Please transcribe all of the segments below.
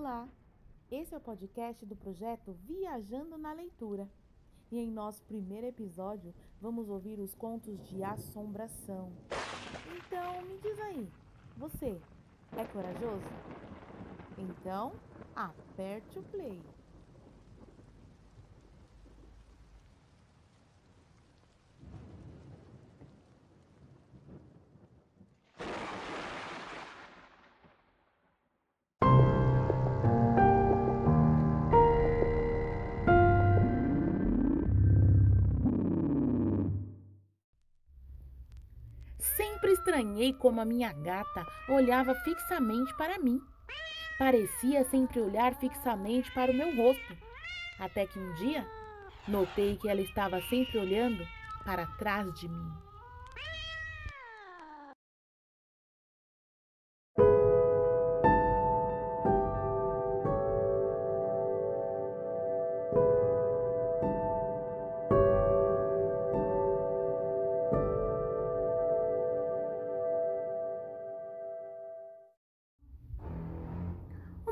Olá! Esse é o podcast do projeto Viajando na Leitura. E em nosso primeiro episódio, vamos ouvir os contos de assombração. Então, me diz aí, você é corajoso? Então, aperte o play. Estranhei como a minha gata olhava fixamente para mim. Parecia sempre olhar fixamente para o meu rosto. Até que um dia notei que ela estava sempre olhando para trás de mim.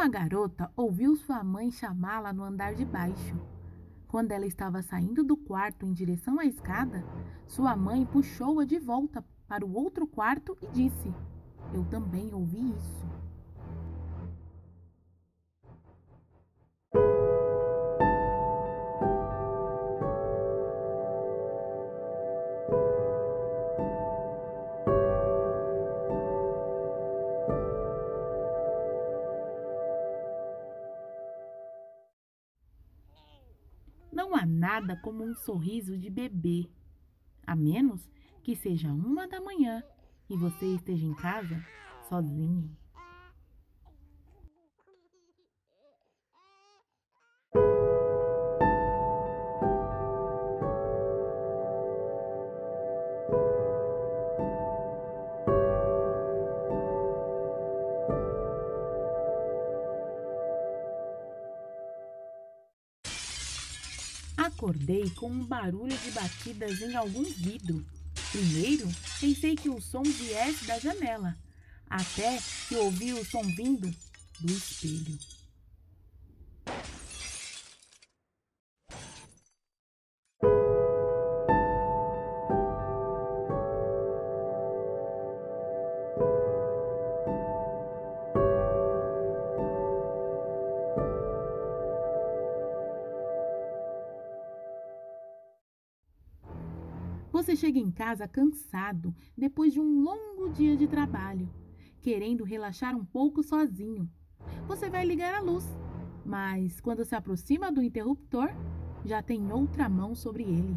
Uma garota ouviu sua mãe chamá-la no andar de baixo. Quando ela estava saindo do quarto em direção à escada, sua mãe puxou-a de volta para o outro quarto e disse: Eu também ouvi isso. Há nada como um sorriso de bebê, a menos que seja uma da manhã e você esteja em casa sozinho. Acordei com um barulho de batidas em algum vidro. Primeiro, pensei que o som viesse da janela, até que ouvi o som vindo do espelho. Você chega em casa cansado depois de um longo dia de trabalho, querendo relaxar um pouco sozinho. Você vai ligar a luz, mas quando se aproxima do interruptor, já tem outra mão sobre ele.